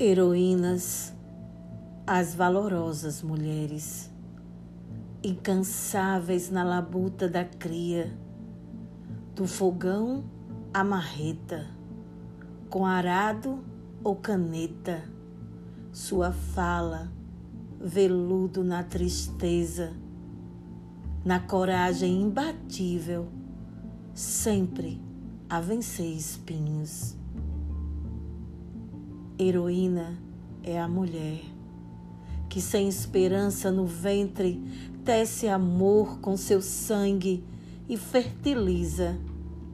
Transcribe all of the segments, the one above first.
Heroínas, as valorosas mulheres, incansáveis na labuta da cria, do fogão à marreta, com arado ou caneta, sua fala, veludo na tristeza, na coragem imbatível, sempre a vencer espinhos. Heroína é a mulher que, sem esperança no ventre, tece amor com seu sangue e fertiliza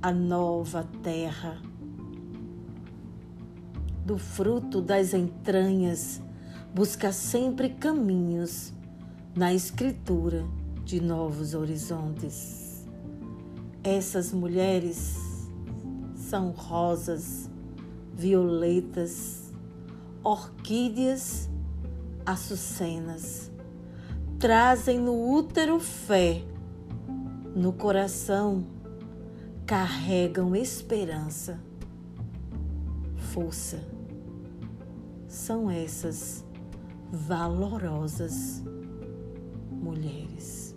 a nova terra. Do fruto das entranhas, busca sempre caminhos na escritura de novos horizontes. Essas mulheres são rosas, violetas, orquídeas açucenas. Trazem no útero fé, no coração carregam esperança, força. São essas valorosas mulheres.